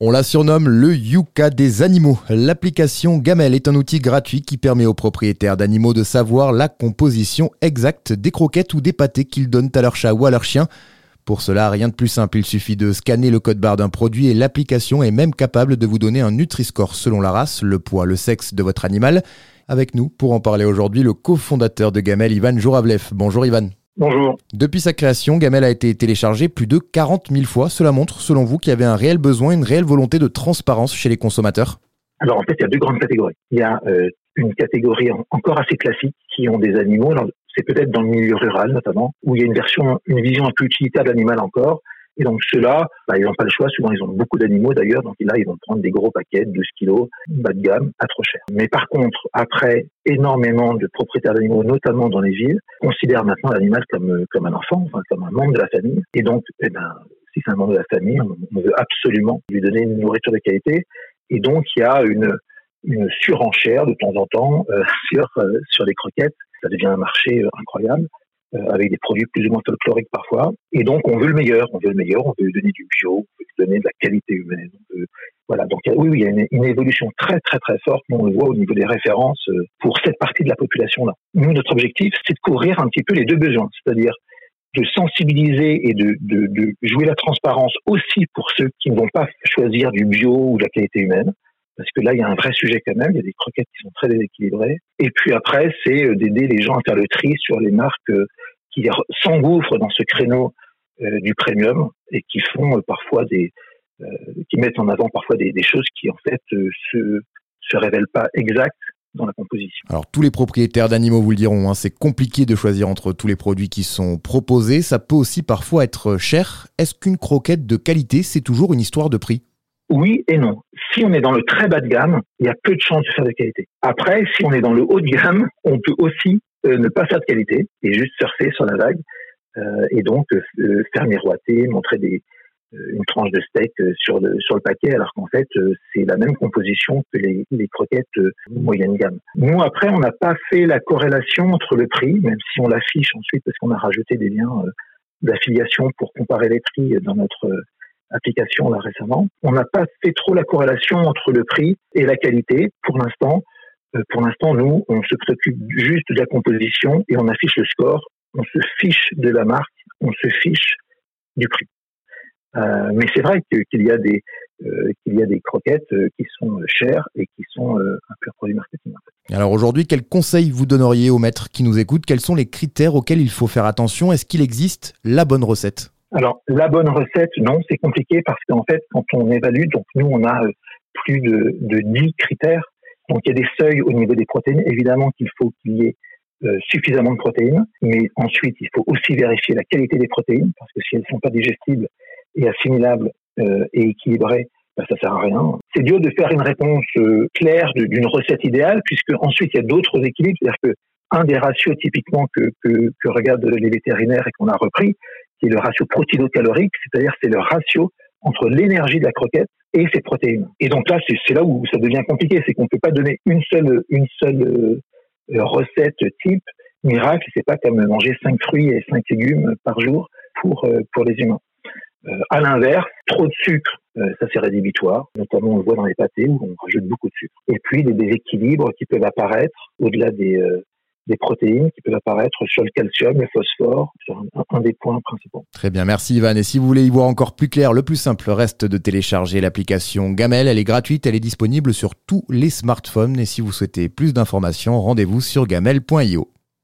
On la surnomme le Yuka des animaux. L'application Gamel est un outil gratuit qui permet aux propriétaires d'animaux de savoir la composition exacte des croquettes ou des pâtés qu'ils donnent à leur chat ou à leur chien. Pour cela, rien de plus simple, il suffit de scanner le code barre d'un produit et l'application est même capable de vous donner un Nutri-Score selon la race, le poids, le sexe de votre animal. Avec nous, pour en parler aujourd'hui, le cofondateur de Gamel, Ivan Jouravlev. Bonjour Ivan. Bonjour. Depuis sa création, Gamel a été téléchargé plus de 40 000 fois. Cela montre, selon vous, qu'il y avait un réel besoin, une réelle volonté de transparence chez les consommateurs? Alors en fait, il y a deux grandes catégories. Il y a euh, une catégorie encore assez classique qui ont des animaux. C'est peut-être dans le milieu rural notamment, où il y a une version, une vision un peu utilitaire de l'animal encore, et donc ceux-là, bah, ils n'ont pas le choix. Souvent, ils ont beaucoup d'animaux d'ailleurs. Donc là, ils vont prendre des gros paquets, 12 kilos, bas de gamme, pas trop cher. Mais par contre, après, énormément de propriétaires d'animaux, notamment dans les villes, considèrent maintenant l'animal comme, comme un enfant, comme un membre de la famille. Et donc, eh ben, si c'est un membre de la famille, on, veut absolument lui donner une nourriture de qualité. Et donc, il y a une, une surenchère de temps en temps euh, sur, euh, sur les croquettes. Ça devient un marché euh, incroyable. Euh, avec des produits plus ou moins folkloriques parfois. Et donc, on veut le meilleur, on veut le meilleur, on veut donner du bio, on veut donner de la qualité humaine. voilà. Donc, oui, oui, il y a une, une, évolution très, très, très forte. on le voit au niveau des références euh, pour cette partie de la population-là. Nous, notre objectif, c'est de couvrir un petit peu les deux besoins, c'est-à-dire de sensibiliser et de, de, de, jouer la transparence aussi pour ceux qui ne vont pas choisir du bio ou de la qualité humaine, parce que là, il y a un vrai sujet quand même. Il y a des croquettes qui sont très déséquilibrées. Et puis après, c'est euh, d'aider les gens à faire le tri sur les marques euh, qui s'engouffrent dans ce créneau euh, du premium et qui font parfois des, qui mettent en avant parfois des, choses qui en fait se se révèlent pas exactes dans la composition. Alors tous les propriétaires d'animaux vous le diront, hein, c'est compliqué de choisir entre tous les produits qui sont proposés. Ça peut aussi parfois être cher. Est-ce qu'une croquette de qualité, c'est toujours une histoire de prix? Oui et non. Si on est dans le très bas de gamme, il y a peu de chances de faire de qualité. Après, si on est dans le haut de gamme, on peut aussi euh, ne pas faire de qualité et juste surfer sur la vague euh, et donc euh, faire miroiter, montrer des, une tranche de steak sur le, sur le paquet, alors qu'en fait, c'est la même composition que les, les croquettes moyenne gamme. Nous, après, on n'a pas fait la corrélation entre le prix, même si on l'affiche ensuite parce qu'on a rajouté des liens d'affiliation pour comparer les prix dans notre application là récemment. On n'a pas fait trop la corrélation entre le prix et la qualité pour l'instant. Euh, pour l'instant, nous, on se préoccupe juste de la composition et on affiche le score. On se fiche de la marque, on se fiche du prix. Euh, mais c'est vrai qu'il y a des euh, qu'il y a des croquettes qui sont chères et qui sont un pur produit marketing. Alors aujourd'hui, quels conseils vous donneriez aux maîtres qui nous écoutent? Quels sont les critères auxquels il faut faire attention? Est-ce qu'il existe la bonne recette? Alors, la bonne recette, non, c'est compliqué parce qu'en fait, quand on évalue, donc nous, on a euh, plus de, de 10 critères. Donc, il y a des seuils au niveau des protéines. Évidemment qu'il faut qu'il y ait euh, suffisamment de protéines, mais ensuite, il faut aussi vérifier la qualité des protéines parce que si elles ne sont pas digestibles et assimilables euh, et équilibrées, ben, ça sert à rien. C'est dur de faire une réponse claire d'une recette idéale puisque ensuite, il y a d'autres équilibres. C'est-à-dire que un des ratios typiquement que, que, que regardent les vétérinaires et qu'on a repris, qui est le ratio protéino-calorique, c'est-à-dire c'est le ratio entre l'énergie de la croquette et ses protéines. Et donc là, c'est là où ça devient compliqué, c'est qu'on ne peut pas donner une seule, une seule euh, recette type miracle. C'est pas comme manger cinq fruits et cinq légumes par jour pour euh, pour les humains. Euh, à l'inverse, trop de sucre, ça c'est rédhibitoire. Notamment, on le voit dans les pâtés où on rajoute beaucoup de sucre. Et puis des déséquilibres qui peuvent apparaître au-delà des des protéines qui peuvent apparaître sur le calcium, le phosphore, c'est un, des points principaux. Très bien, merci Ivan. Et si vous voulez y voir encore plus clair, le plus simple reste de télécharger l'application Gamel. Elle est gratuite, elle est disponible sur tous les smartphones. Et si vous souhaitez plus d'informations, rendez-vous sur gamel.io.